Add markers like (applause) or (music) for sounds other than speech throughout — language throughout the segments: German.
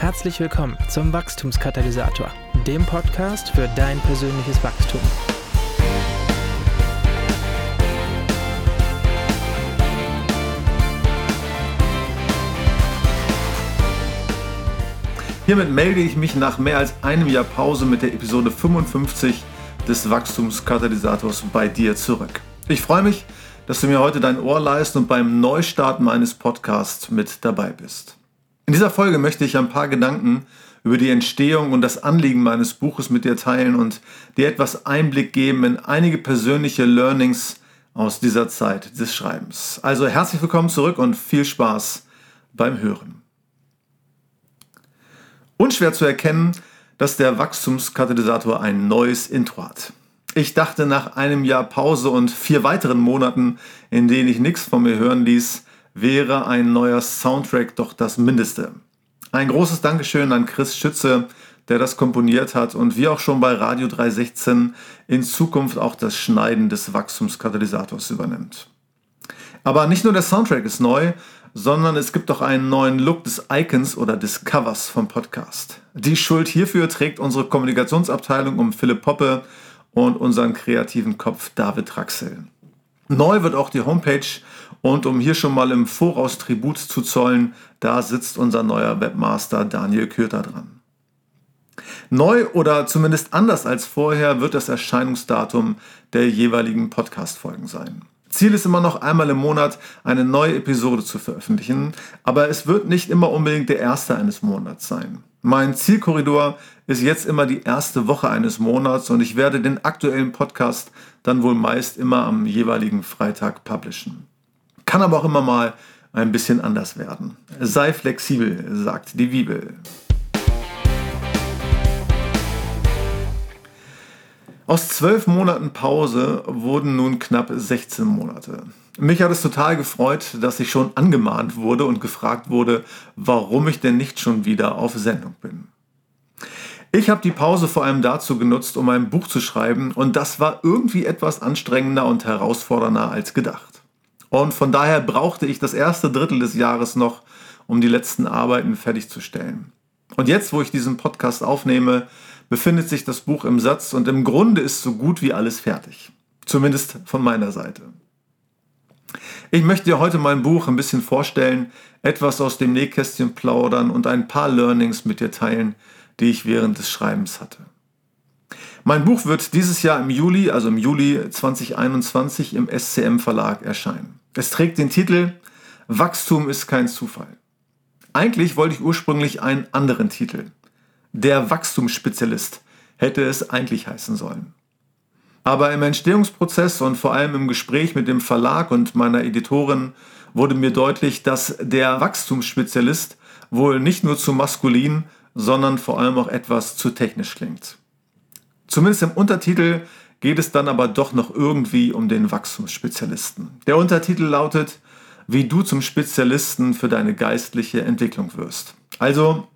Herzlich willkommen zum Wachstumskatalysator, dem Podcast für dein persönliches Wachstum. Hiermit melde ich mich nach mehr als einem Jahr Pause mit der Episode 55 des Wachstumskatalysators bei dir zurück. Ich freue mich, dass du mir heute dein Ohr leist und beim Neustart meines Podcasts mit dabei bist. In dieser Folge möchte ich ein paar Gedanken über die Entstehung und das Anliegen meines Buches mit dir teilen und dir etwas Einblick geben in einige persönliche Learnings aus dieser Zeit des Schreibens. Also herzlich willkommen zurück und viel Spaß beim Hören. Unschwer zu erkennen, dass der Wachstumskatalysator ein neues Intro hat. Ich dachte nach einem Jahr Pause und vier weiteren Monaten, in denen ich nichts von mir hören ließ, wäre ein neuer Soundtrack doch das Mindeste. Ein großes Dankeschön an Chris Schütze, der das komponiert hat und wie auch schon bei Radio 316 in Zukunft auch das Schneiden des Wachstumskatalysators übernimmt. Aber nicht nur der Soundtrack ist neu, sondern es gibt auch einen neuen Look des Icons oder des Covers vom Podcast. Die Schuld hierfür trägt unsere Kommunikationsabteilung um Philipp Poppe und unseren kreativen Kopf David Raxel. Neu wird auch die Homepage und um hier schon mal im Voraus Tribut zu zollen, da sitzt unser neuer Webmaster Daniel Köter dran. Neu oder zumindest anders als vorher wird das Erscheinungsdatum der jeweiligen Podcast-Folgen sein. Ziel ist immer noch einmal im Monat eine neue Episode zu veröffentlichen, aber es wird nicht immer unbedingt der erste eines Monats sein. Mein Zielkorridor ist jetzt immer die erste Woche eines Monats und ich werde den aktuellen Podcast dann wohl meist immer am jeweiligen Freitag publishen. Kann aber auch immer mal ein bisschen anders werden. Sei flexibel, sagt die Bibel. Aus zwölf Monaten Pause wurden nun knapp 16 Monate. Mich hat es total gefreut, dass ich schon angemahnt wurde und gefragt wurde, warum ich denn nicht schon wieder auf Sendung bin. Ich habe die Pause vor allem dazu genutzt, um ein Buch zu schreiben und das war irgendwie etwas anstrengender und herausfordernder als gedacht. Und von daher brauchte ich das erste Drittel des Jahres noch, um die letzten Arbeiten fertigzustellen. Und jetzt, wo ich diesen Podcast aufnehme, befindet sich das Buch im Satz und im Grunde ist so gut wie alles fertig. Zumindest von meiner Seite. Ich möchte dir heute mein Buch ein bisschen vorstellen, etwas aus dem Nähkästchen plaudern und ein paar Learnings mit dir teilen, die ich während des Schreibens hatte. Mein Buch wird dieses Jahr im Juli, also im Juli 2021 im SCM Verlag erscheinen. Es trägt den Titel Wachstum ist kein Zufall. Eigentlich wollte ich ursprünglich einen anderen Titel. Der Wachstumsspezialist hätte es eigentlich heißen sollen. Aber im Entstehungsprozess und vor allem im Gespräch mit dem Verlag und meiner Editorin wurde mir deutlich, dass der Wachstumsspezialist wohl nicht nur zu maskulin, sondern vor allem auch etwas zu technisch klingt. Zumindest im Untertitel geht es dann aber doch noch irgendwie um den Wachstumsspezialisten. Der Untertitel lautet, wie du zum Spezialisten für deine geistliche Entwicklung wirst. Also,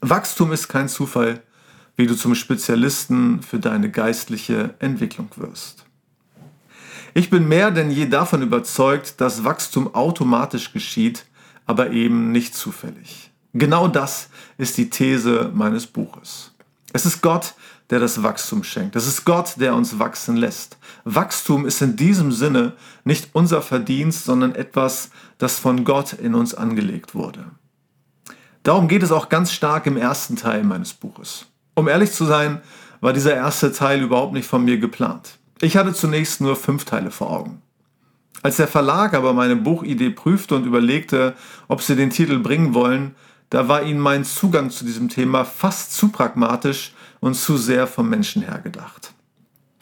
Wachstum ist kein Zufall, wie du zum Spezialisten für deine geistliche Entwicklung wirst. Ich bin mehr denn je davon überzeugt, dass Wachstum automatisch geschieht, aber eben nicht zufällig. Genau das ist die These meines Buches. Es ist Gott, der das Wachstum schenkt. Es ist Gott, der uns wachsen lässt. Wachstum ist in diesem Sinne nicht unser Verdienst, sondern etwas, das von Gott in uns angelegt wurde. Darum geht es auch ganz stark im ersten Teil meines Buches. Um ehrlich zu sein, war dieser erste Teil überhaupt nicht von mir geplant. Ich hatte zunächst nur fünf Teile vor Augen. Als der Verlag aber meine Buchidee prüfte und überlegte, ob sie den Titel bringen wollen, da war ihnen mein Zugang zu diesem Thema fast zu pragmatisch und zu sehr vom Menschen her gedacht.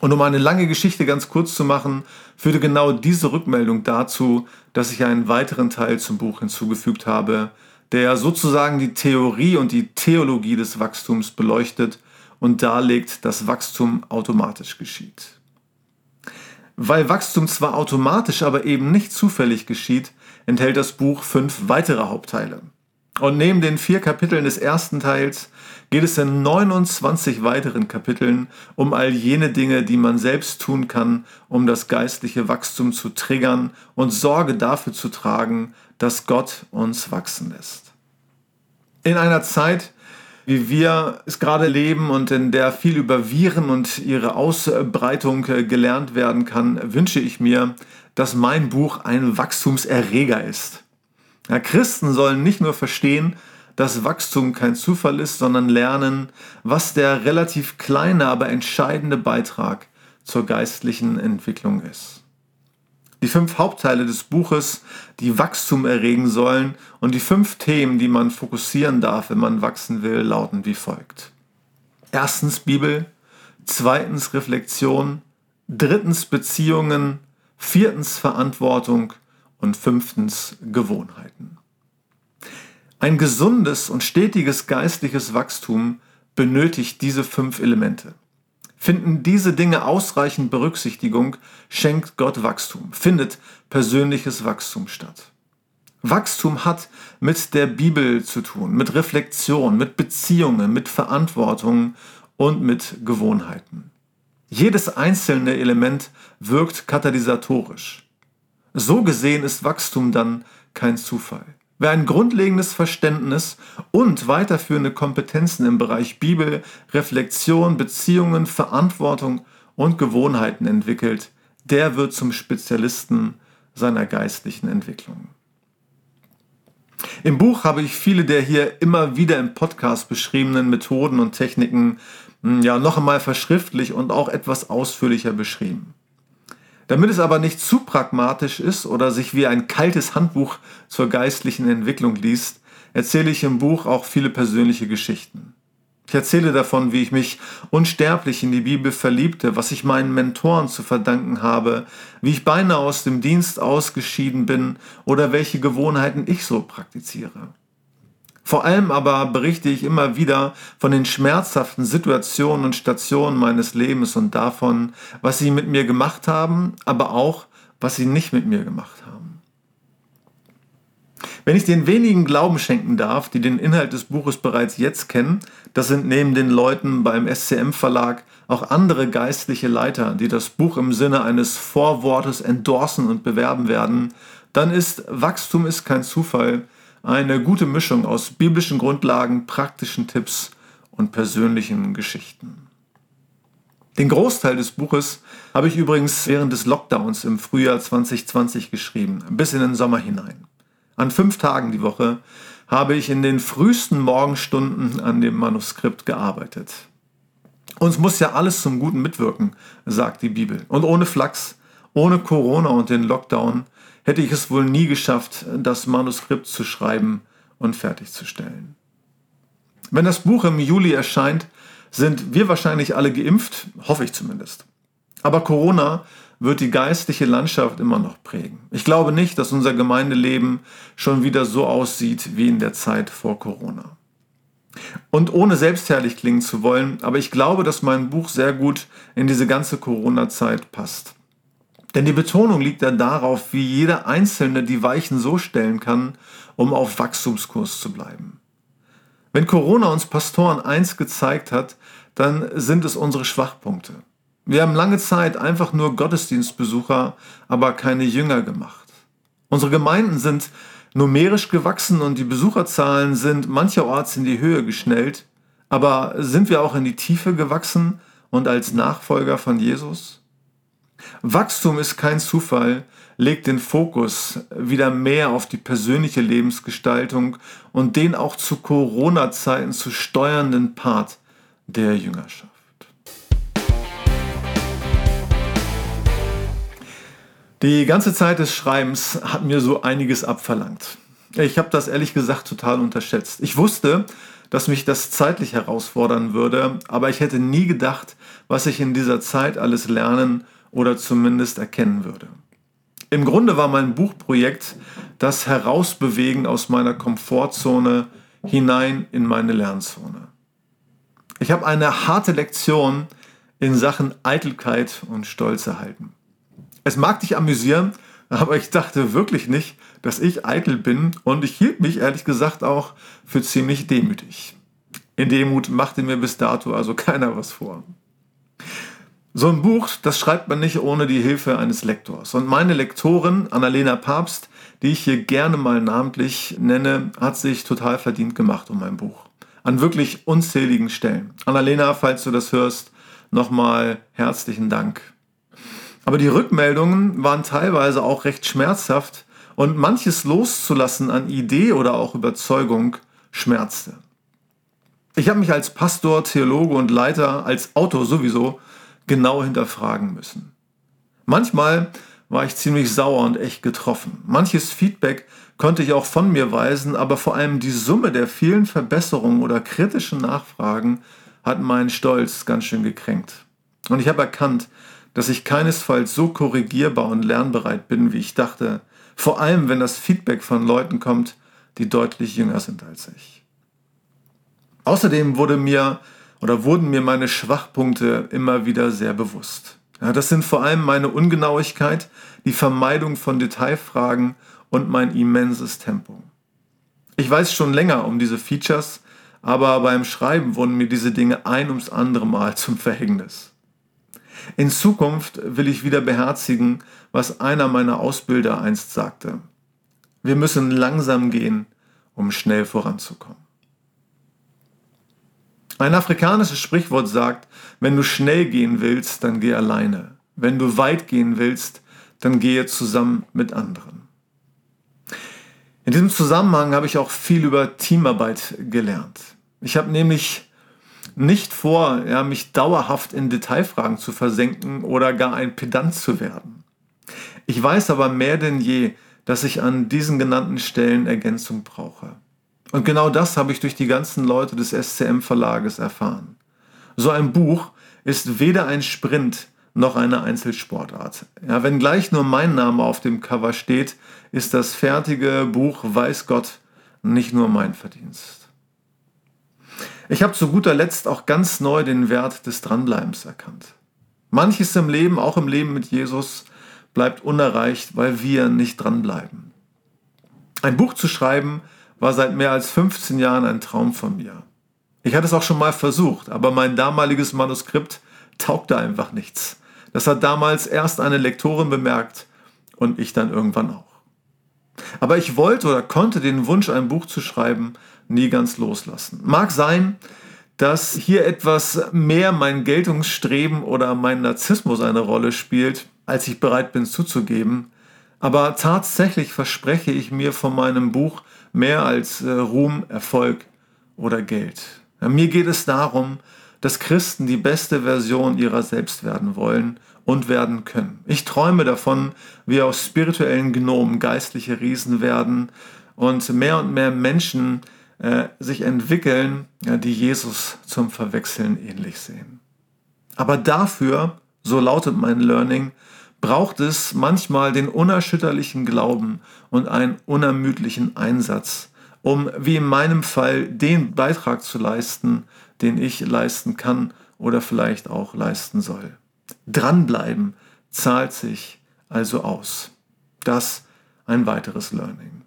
Und um eine lange Geschichte ganz kurz zu machen, führte genau diese Rückmeldung dazu, dass ich einen weiteren Teil zum Buch hinzugefügt habe, der sozusagen die Theorie und die Theologie des Wachstums beleuchtet und darlegt, dass Wachstum automatisch geschieht. Weil Wachstum zwar automatisch, aber eben nicht zufällig geschieht, enthält das Buch fünf weitere Hauptteile. Und neben den vier Kapiteln des ersten Teils geht es in 29 weiteren Kapiteln um all jene Dinge, die man selbst tun kann, um das geistliche Wachstum zu triggern und Sorge dafür zu tragen, dass Gott uns wachsen lässt. In einer Zeit, wie wir es gerade leben und in der viel über Viren und ihre Ausbreitung äh, gelernt werden kann, wünsche ich mir, dass mein Buch ein Wachstumserreger ist. Ja, Christen sollen nicht nur verstehen, dass Wachstum kein Zufall ist, sondern lernen, was der relativ kleine, aber entscheidende Beitrag zur geistlichen Entwicklung ist. Die fünf Hauptteile des Buches, die Wachstum erregen sollen und die fünf Themen, die man fokussieren darf, wenn man wachsen will, lauten wie folgt. Erstens Bibel, zweitens Reflexion, drittens Beziehungen, viertens Verantwortung und fünftens Gewohnheiten. Ein gesundes und stetiges geistliches Wachstum benötigt diese fünf Elemente. Finden diese Dinge ausreichend Berücksichtigung, schenkt Gott Wachstum, findet persönliches Wachstum statt. Wachstum hat mit der Bibel zu tun, mit Reflexion, mit Beziehungen, mit Verantwortung und mit Gewohnheiten. Jedes einzelne Element wirkt katalysatorisch. So gesehen ist Wachstum dann kein Zufall. Wer ein grundlegendes Verständnis und weiterführende Kompetenzen im Bereich Bibel, Reflexion, Beziehungen, Verantwortung und Gewohnheiten entwickelt, der wird zum Spezialisten seiner geistlichen Entwicklung. Im Buch habe ich viele der hier immer wieder im Podcast beschriebenen Methoden und Techniken hm, ja noch einmal verschriftlich und auch etwas ausführlicher beschrieben. Damit es aber nicht zu pragmatisch ist oder sich wie ein kaltes Handbuch zur geistlichen Entwicklung liest, erzähle ich im Buch auch viele persönliche Geschichten. Ich erzähle davon, wie ich mich unsterblich in die Bibel verliebte, was ich meinen Mentoren zu verdanken habe, wie ich beinahe aus dem Dienst ausgeschieden bin oder welche Gewohnheiten ich so praktiziere. Vor allem aber berichte ich immer wieder von den schmerzhaften Situationen und Stationen meines Lebens und davon, was sie mit mir gemacht haben, aber auch, was sie nicht mit mir gemacht haben. Wenn ich den wenigen Glauben schenken darf, die den Inhalt des Buches bereits jetzt kennen, das sind neben den Leuten beim SCM Verlag auch andere geistliche Leiter, die das Buch im Sinne eines Vorwortes endorsen und bewerben werden, dann ist Wachstum ist kein Zufall, eine gute Mischung aus biblischen Grundlagen, praktischen Tipps und persönlichen Geschichten. Den Großteil des Buches habe ich übrigens während des Lockdowns im Frühjahr 2020 geschrieben, bis in den Sommer hinein. An fünf Tagen die Woche habe ich in den frühesten Morgenstunden an dem Manuskript gearbeitet. Uns muss ja alles zum Guten mitwirken, sagt die Bibel. Und ohne Flachs, ohne Corona und den Lockdown hätte ich es wohl nie geschafft, das Manuskript zu schreiben und fertigzustellen. Wenn das Buch im Juli erscheint, sind wir wahrscheinlich alle geimpft, hoffe ich zumindest. Aber Corona wird die geistliche Landschaft immer noch prägen. Ich glaube nicht, dass unser Gemeindeleben schon wieder so aussieht wie in der Zeit vor Corona. Und ohne selbstherrlich klingen zu wollen, aber ich glaube, dass mein Buch sehr gut in diese ganze Corona-Zeit passt. Denn die Betonung liegt dann darauf, wie jeder Einzelne die Weichen so stellen kann, um auf Wachstumskurs zu bleiben. Wenn Corona uns Pastoren eins gezeigt hat, dann sind es unsere Schwachpunkte. Wir haben lange Zeit einfach nur Gottesdienstbesucher, aber keine Jünger gemacht. Unsere Gemeinden sind numerisch gewachsen und die Besucherzahlen sind mancherorts in die Höhe geschnellt, aber sind wir auch in die Tiefe gewachsen und als Nachfolger von Jesus? Wachstum ist kein Zufall, legt den Fokus wieder mehr auf die persönliche Lebensgestaltung und den auch zu Corona-Zeiten zu steuernden Part der Jüngerschaft. Die ganze Zeit des Schreibens hat mir so einiges abverlangt. Ich habe das ehrlich gesagt total unterschätzt. Ich wusste, dass mich das zeitlich herausfordern würde, aber ich hätte nie gedacht, was ich in dieser Zeit alles lernen oder zumindest erkennen würde. Im Grunde war mein Buchprojekt das Herausbewegen aus meiner Komfortzone hinein in meine Lernzone. Ich habe eine harte Lektion in Sachen Eitelkeit und Stolz erhalten. Es mag dich amüsieren, aber ich dachte wirklich nicht, dass ich eitel bin und ich hielt mich ehrlich gesagt auch für ziemlich demütig. In Demut machte mir bis dato also (laughs) keiner was vor. So ein Buch, das schreibt man nicht ohne die Hilfe eines Lektors. Und meine Lektorin, Annalena Papst, die ich hier gerne mal namentlich nenne, hat sich total verdient gemacht um mein Buch. An wirklich unzähligen Stellen. Annalena, falls du das hörst, nochmal herzlichen Dank. Aber die Rückmeldungen waren teilweise auch recht schmerzhaft und manches loszulassen an Idee oder auch Überzeugung schmerzte. Ich habe mich als Pastor, Theologe und Leiter, als Autor sowieso genau hinterfragen müssen. Manchmal war ich ziemlich sauer und echt getroffen. Manches Feedback konnte ich auch von mir weisen, aber vor allem die Summe der vielen Verbesserungen oder kritischen Nachfragen hat meinen Stolz ganz schön gekränkt. Und ich habe erkannt, dass ich keinesfalls so korrigierbar und lernbereit bin, wie ich dachte, vor allem wenn das Feedback von Leuten kommt, die deutlich jünger sind als ich. Außerdem wurde mir oder wurden mir meine Schwachpunkte immer wieder sehr bewusst. Ja, das sind vor allem meine Ungenauigkeit, die Vermeidung von Detailfragen und mein immenses Tempo. Ich weiß schon länger um diese Features, aber beim Schreiben wurden mir diese Dinge ein ums andere Mal zum Verhängnis. In Zukunft will ich wieder beherzigen, was einer meiner Ausbilder einst sagte. Wir müssen langsam gehen, um schnell voranzukommen. Ein afrikanisches Sprichwort sagt, wenn du schnell gehen willst, dann geh alleine. Wenn du weit gehen willst, dann gehe zusammen mit anderen. In diesem Zusammenhang habe ich auch viel über Teamarbeit gelernt. Ich habe nämlich nicht vor, ja, mich dauerhaft in Detailfragen zu versenken oder gar ein Pedant zu werden. Ich weiß aber mehr denn je, dass ich an diesen genannten Stellen Ergänzung brauche. Und genau das habe ich durch die ganzen Leute des SCM Verlages erfahren. So ein Buch ist weder ein Sprint noch eine Einzelsportart. Ja, wenn gleich nur mein Name auf dem Cover steht, ist das fertige Buch, weiß Gott, nicht nur mein Verdienst. Ich habe zu guter Letzt auch ganz neu den Wert des Dranbleibens erkannt. Manches im Leben, auch im Leben mit Jesus, bleibt unerreicht, weil wir nicht dranbleiben. Ein Buch zu schreiben war seit mehr als 15 Jahren ein Traum von mir. Ich hatte es auch schon mal versucht, aber mein damaliges Manuskript taugte einfach nichts. Das hat damals erst eine Lektorin bemerkt und ich dann irgendwann auch. Aber ich wollte oder konnte den Wunsch, ein Buch zu schreiben, nie ganz loslassen. Mag sein, dass hier etwas mehr mein Geltungsstreben oder mein Narzissmus eine Rolle spielt, als ich bereit bin zuzugeben. Aber tatsächlich verspreche ich mir von meinem Buch mehr als äh, Ruhm, Erfolg oder Geld. Ja, mir geht es darum, dass Christen die beste Version ihrer selbst werden wollen und werden können. Ich träume davon, wie aus spirituellen Gnomen geistliche Riesen werden und mehr und mehr Menschen äh, sich entwickeln, ja, die Jesus zum Verwechseln ähnlich sehen. Aber dafür, so lautet mein Learning, braucht es manchmal den unerschütterlichen Glauben und einen unermüdlichen Einsatz, um wie in meinem Fall den Beitrag zu leisten, den ich leisten kann oder vielleicht auch leisten soll. Dranbleiben zahlt sich also aus. Das ein weiteres Learning.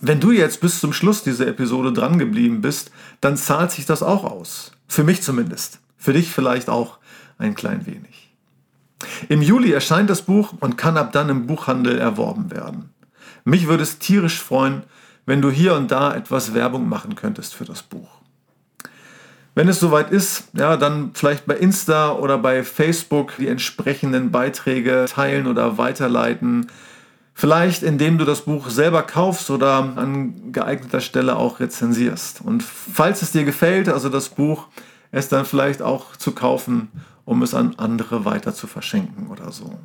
Wenn du jetzt bis zum Schluss dieser Episode drangeblieben bist, dann zahlt sich das auch aus. Für mich zumindest. Für dich vielleicht auch ein klein wenig. Im Juli erscheint das Buch und kann ab dann im Buchhandel erworben werden. Mich würde es tierisch freuen, wenn du hier und da etwas Werbung machen könntest für das Buch. Wenn es soweit ist, ja, dann vielleicht bei Insta oder bei Facebook die entsprechenden Beiträge teilen oder weiterleiten. Vielleicht indem du das Buch selber kaufst oder an geeigneter Stelle auch rezensierst. Und falls es dir gefällt, also das Buch, es dann vielleicht auch zu kaufen um es an andere weiter zu verschenken oder so.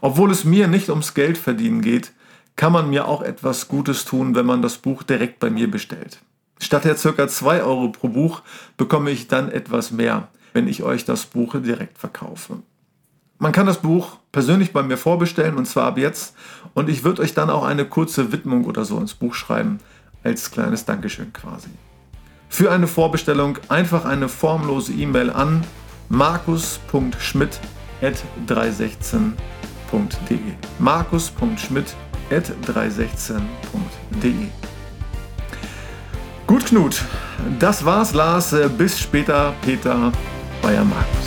Obwohl es mir nicht ums Geld verdienen geht, kann man mir auch etwas Gutes tun, wenn man das Buch direkt bei mir bestellt. Statt der ca. 2 Euro pro Buch bekomme ich dann etwas mehr, wenn ich euch das Buch direkt verkaufe. Man kann das Buch persönlich bei mir vorbestellen und zwar ab jetzt und ich würde euch dann auch eine kurze Widmung oder so ins Buch schreiben, als kleines Dankeschön quasi. Für eine Vorbestellung einfach eine formlose E-Mail an markus.schmidt.316.de. markus.schmidt.316.de. Gut, Knut. Das war's, Lars. Bis später, Peter, euer Markus.